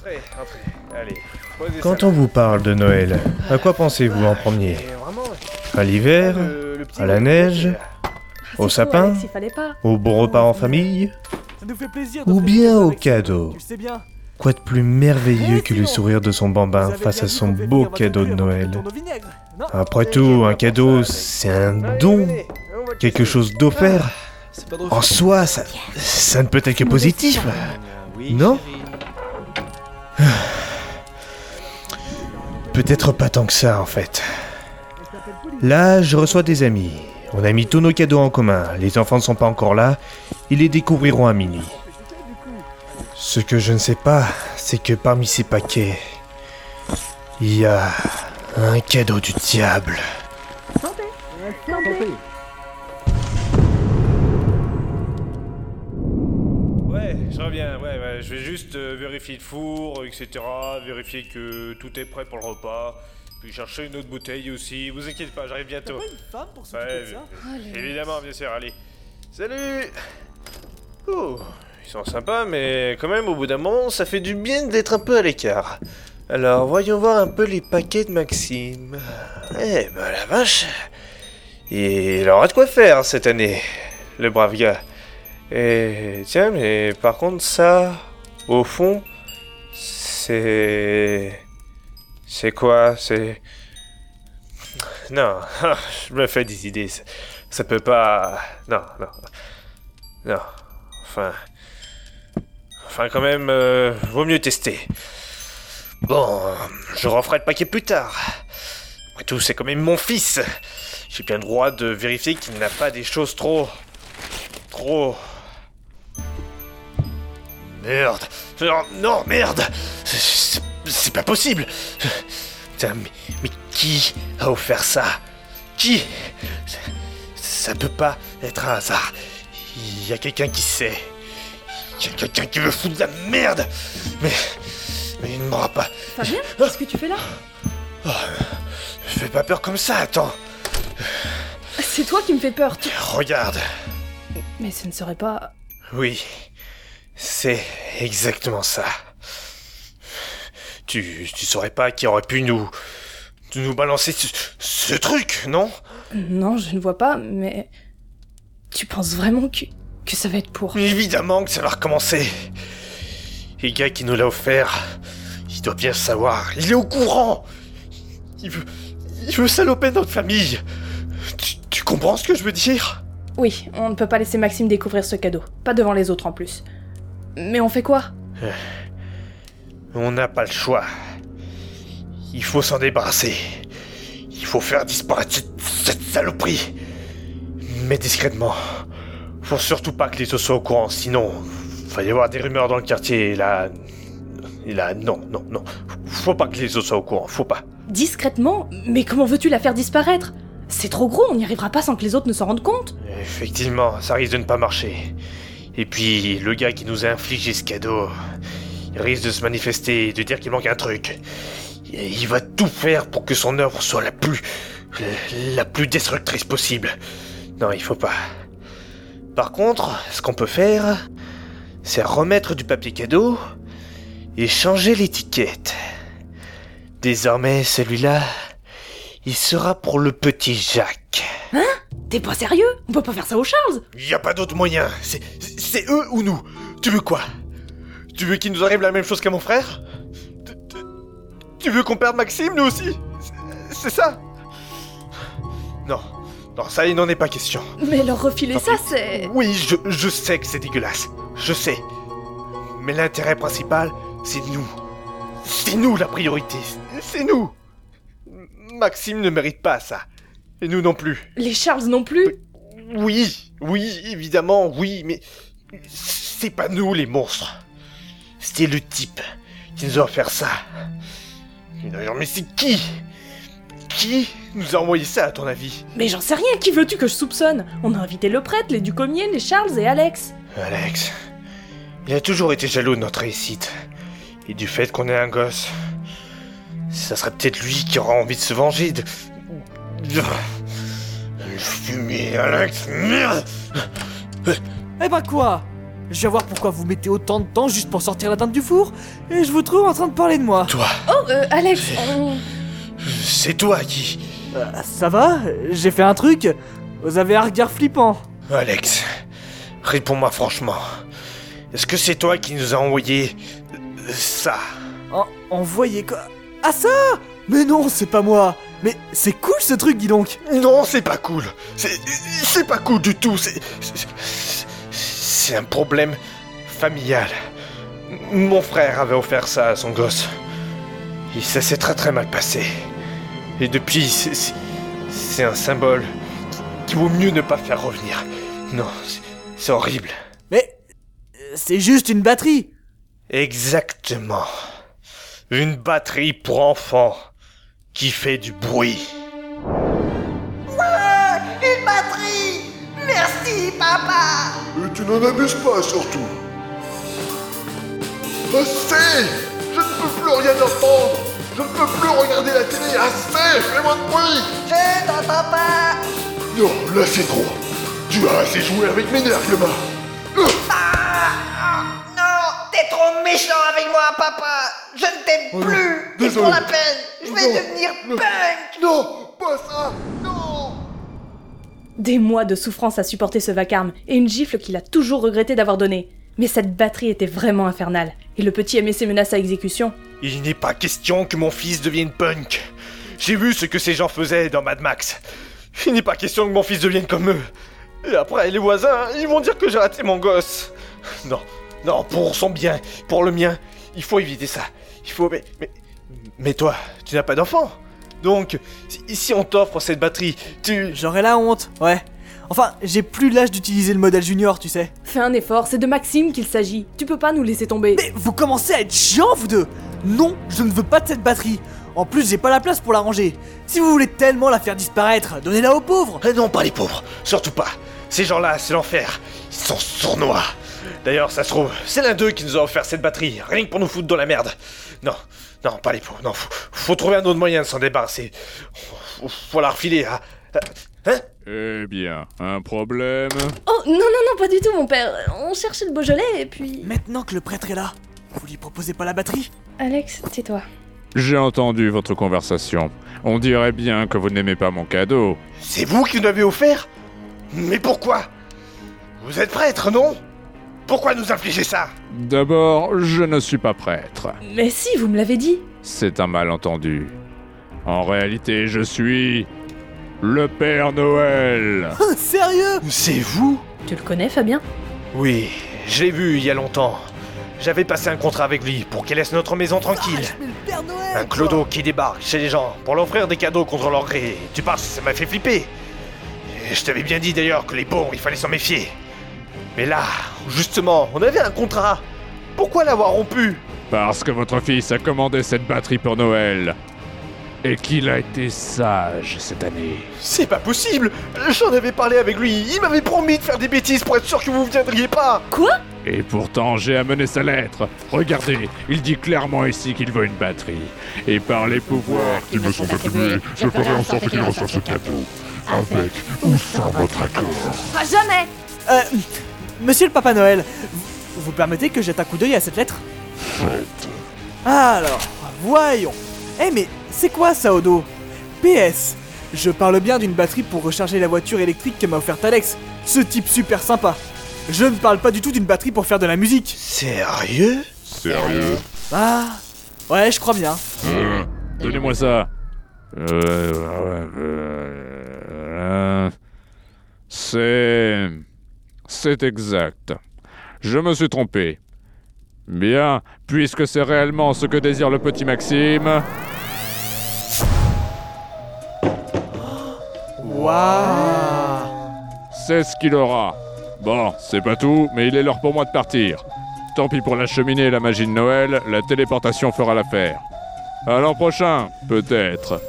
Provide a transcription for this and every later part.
Entrez, entrez. Allez. posez Quand ça on vous parle de Noël, à quoi pensez-vous en premier? Vraiment, À l'hiver? le- le petit à la neige? là. Au sapin? Faux, Alex, il fallait pas. Au bon repas en famille? Ça nous fait plaisir Ou bien au cadeau? Tu le sais bien. Quoi de plus merveilleux Eh, que le sourire de son bambin face à son beau cadeau de Noël non Après tout, un cadeau, c'est un Allez, don, quelque chose d'offert. Drôle. En soi, ça, ça ne peut être que positif. Non? Peut-être pas tant que ça en fait. Là, je reçois des amis. On a mis tous nos cadeaux en commun. Les enfants ne sont pas encore là. Ils les découvriront à minuit. Ce que je ne sais pas, c'est que parmi ces paquets, il y a un cadeau du diable. Juste euh, vérifier le four, etc., vérifier que tout est prêt pour le repas, puis chercher une autre bouteille aussi, vous inquiétez pas, j'arrive T'as bientôt. pas une femme pour s'occuper Ouais, de ça Oh, évidemment, bien sûr, allez. Salut Oh, ils sont sympas, mais quand même, au bout d'un moment, ça fait du bien d'être un peu à l'écart. Alors, voyons voir un peu les paquets de Maxime. Eh ben, la vache Il aura de quoi faire cette année, le brave gars. Et tiens, mais par contre, ça, au fond, c'est. C'est quoi? C'est. Non, je me fais des idées. Ça, peut pas. Non, non. Non. Enfin. Enfin, quand même, euh, vaut mieux tester. Bon, je referai le paquet plus tard. Après tout, c'est quand même mon fils. J'ai bien le droit de vérifier qu'il n'a pas des choses trop. trop. Merde. Non, non, merde. C'est- pas possible. Putain, mais, mais qui a offert ça? Qui? Ça, ça peut pas être un hasard. Il y a quelqu'un qui sait. Il y a quelqu'un qui veut foutre de la merde. Mais. Mais il ne m'aura pas. Fabien, qu'est-ce que tu fais là? Fais pas peur comme ça, attends. C'est toi qui me fais peur. tu- Regarde. Mais ce ne serait pas. Oui. C'est exactement ça. Tu, tu saurais pas qui aurait pu nous. nous balancer ce, ce truc, non? Non, je ne vois pas, mais. Tu penses vraiment que. que ça va être pour? Évidemment que ça va recommencer. Et gars qui nous l'a offert, il doit bien savoir. Il est au courant. Il veut, il veut saloper notre famille. Tu, tu comprends ce que je veux dire? Oui, on ne peut pas laisser Maxime découvrir ce cadeau. Pas devant les autres en plus. Mais on fait quoi? On n'a pas le choix. Il faut s'en débarrasser. Il faut faire disparaître cette, cette saloperie. Mais discrètement. Faut surtout pas que les autres soient au courant, sinon. Va y avoir des rumeurs dans le quartier et là. Et là, non, non, non. Faut pas que les autres soient au courant, faut pas. Discrètement? Mais comment veux-tu la faire disparaître? C'est trop gros, on n'y arrivera pas sans que les autres ne s'en rendent compte. Effectivement, ça risque de ne pas marcher. Et puis, le gars qui nous a infligé ce cadeau, il risque de se manifester et de dire qu'il manque un truc. Il va tout faire pour que son œuvre soit la plus. la plus destructrice possible. Non, il faut pas. Par contre, ce qu'on peut faire, c'est remettre du papier cadeau et changer l'étiquette. Désormais, celui-là, il sera pour le petit Jacques. T'es pas sérieux? On peut pas faire ça aux Charles? Y a pas d'autre moyen. C'est, c'est eux ou nous. Tu veux quoi? Tu veux qu'il nous arrive la même chose qu'à mon frère? Tu- tu- Tu veux qu'on perde Maxime, nous aussi? C'est- ça? Non, non, ça il n'en est pas question. Mais leur refiler Tant ça, pis. c'est. Oui, je, je sais que c'est dégueulasse. Je sais. Mais l'intérêt principal, c'est nous. C'est nous la priorité. C'est nous. Maxime ne mérite pas ça. Et nous non plus. Les Charles non plus? Oui, oui, évidemment, oui, mais c'est pas nous les monstres. C'était le type qui nous a offert ça. Mais d'ailleurs, mais c'est qui? Qui nous a envoyé ça, à ton avis? Mais j'en sais rien, qui veux-tu que je soupçonne? On a invité le prêtre, les Ducomier, les Charles et Alex. Alex. Il a toujours été jaloux de notre réussite. Et du fait qu'on ait un gosse. Ça serait peut-être lui qui aura envie de se venger de. de- Le fumier, Alex, merde Eh bah quoi? Je viens voir pourquoi vous mettez autant de temps juste pour sortir la dinde du four, et je vous trouve en train de parler de moi. Toi, Oh, euh, Alex, on... c'est toi qui... Euh, ça va? J'ai fait un truc? Vous avez un regard flippant. Alex, réponds-moi franchement. Est-ce que c'est toi qui nous a envoyé euh, ça? En, envoyé quoi? Ah ça Mais non, c'est pas moi Mais c'est cool ce truc, dis donc Non, c'est pas cool. C'est c'est pas cool du tout. C'est c'est- c'est un problème familial. Mon frère avait offert ça à son gosse. Et ça s'est très très mal passé. Et depuis, c'est- un symbole qu'il vaut mieux ne pas faire revenir. Non, c'est- horrible. Mais... C'est juste une batterie Exactement. Une batterie pour enfants qui fait du bruit. N'en abuses pas, surtout. Assez Je ne peux plus rien entendre. Je ne peux plus regarder la télé. Assez Fais-moi de bruit. Je t'entends pas Non, là c'est trop. Tu as assez joué avec mes nerfs, gamin Ah Non T'es trop méchant avec moi, papa. Je ne t'aime Oh plus. C'est pour la peine. Je vais Non, devenir non. punk. Non Pas ça Des mois de souffrance à supporter ce vacarme, et une gifle qu'il a toujours regretté d'avoir donnée. Mais cette batterie était vraiment infernale, et le petit aimait ses menaces à exécution. Il n'est pas question que mon fils devienne punk. J'ai vu ce que ces gens faisaient dans Mad Max. Il n'est pas question que mon fils devienne comme eux. Et après, les voisins, ils vont dire que j'ai raté mon gosse. Non, non, pour son bien, pour le mien, il faut éviter ça. Il faut... Mais, mais, mais toi, tu n'as pas d'enfant. Donc, si, on t'offre cette batterie, tu... J'aurais la honte, ouais. Enfin, j'ai plus l'âge d'utiliser le modèle junior, tu sais. Fais un effort, c'est de Maxime qu'il s'agit. Tu peux pas nous laisser tomber. Mais vous commencez à être chiant, vous deux Non, je ne veux pas de cette batterie. En plus, j'ai pas la place pour la ranger. Si vous voulez tellement la faire disparaître, donnez-la aux pauvres. Eh non, pas les pauvres, surtout pas. Ces gens-là, c'est l'enfer. Ils sont sournois. D'ailleurs, ça se trouve, c'est l'un d'eux qui nous a offert cette batterie, rien que pour nous foutre dans la merde. Non, non, pas les pauvres, non, faut, faut trouver un autre moyen de s'en débarrasser. Faut, faut la refiler à... Hein Eh bien, un problème Oh, non, non, non, pas du tout, mon père. On cherchait le Beaujolais, et puis... Maintenant que le prêtre est là, vous lui proposez pas la batterie? Alex, tais-toi. J'ai entendu votre conversation. On dirait bien que vous n'aimez pas mon cadeau. C'est vous qui nous l'avez offert? Mais pourquoi? Vous êtes prêtre, non? Pourquoi nous infliger ça D'abord, je ne suis pas prêtre. Mais si, vous me l'avez dit. C'est un malentendu. En réalité, je suis... le Père Noël. Sérieux? C'est vous? Tu le connais, Fabien? Oui, je l'ai vu il y a longtemps. J'avais passé un contrat avec lui pour qu'il laisse notre maison tranquille. Mais le Père Noël Un clodo qui débarque chez les gens pour leur offrir des cadeaux contre leur gré. Tu penses ça m'a fait flipper Et Je t'avais bien dit d'ailleurs que les pauvres, il fallait s'en méfier. Mais là, justement, on avait un contrat. Pourquoi l'avoir rompu? Parce que votre fils a commandé cette batterie pour Noël. Et qu'il a été sage cette année. C'est pas possible J'en avais parlé avec lui, il m'avait promis de faire des bêtises pour être sûr que vous viendriez pas Quoi? Et pourtant, j'ai amené sa lettre. Regardez, il dit clairement ici qu'il veut une batterie. Et par les pouvoirs Qui me sont attribués, je ferai en sorte qu'il reçoive ce cadeau. Avec ou sans votre accord. Pas jamais Euh, monsieur le Papa Noël, vous, vous permettez que jette un coup d'œil à cette lettre. Alors, voyons. Eh mais, c'est quoi ça au dos PS, je parle bien d'une batterie pour recharger la voiture électrique que m'a offerte Alex. Ce type super sympa. Je ne parle pas du tout d'une batterie pour faire de la musique. Sérieux Sérieux Ah, ouais, je crois bien. Hein Donnez-moi ça. Euh, euh, c'est... C'est exact. Je me suis trompé. Bien, puisque c'est réellement ce que désire le petit Maxime, Waouh c'est ce qu'il aura. Bon, c'est pas tout, mais il est l'heure pour moi de partir. Tant pis pour la cheminée et la magie de Noël, la téléportation fera l'affaire. À l'an prochain, peut-être.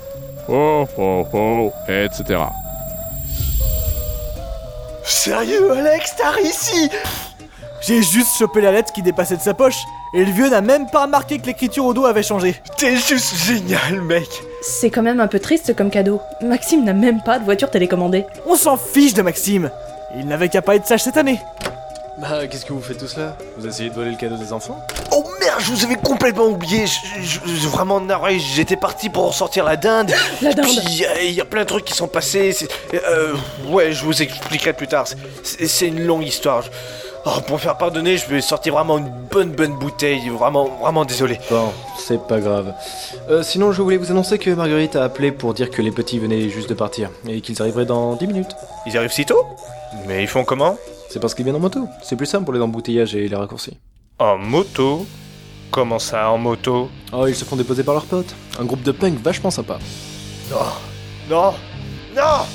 Oh, oh, oh, etc. Sérieux, Alex, t'as réussi J'ai juste chopé la lettre qui dépassait de sa poche, et le vieux n'a même pas remarqué que l'écriture au dos avait changé. T'es juste génial, mec C'est quand même un peu triste comme cadeau. Maxime n'a même pas de voiture télécommandée. On s'en fiche de Maxime Il n'avait qu'à pas être sage cette année Bah, qu'est-ce que vous faites tous là? Vous essayez de voler le cadeau des enfants? Oh merde, je vous avais complètement oublié. Je, je- je- vraiment navré, j'étais parti pour sortir la dinde. La dinde. Puis il y, a- il y a plein de trucs qui sont passés. c'est- euh, ouais, je vous expliquerai plus tard. C'est une longue histoire. Oh, pour me faire pardonner, je vais sortir vraiment une bonne bonne bouteille. Vraiment, vraiment désolé. Bon, c'est pas grave. Euh, sinon, je voulais vous annoncer que Marguerite a appelé pour dire que les petits venaient juste de partir et qu'ils arriveraient dans 10 minutes. Ils arrivent si tôt? Mais ils font comment? C'est parce qu'ils viennent en moto. C'est plus simple pour les embouteillages et les raccourcis. En moto? Comment ça, en moto Oh, ils se font déposer par leurs potes. Un groupe de punk vachement sympa. Non Non Non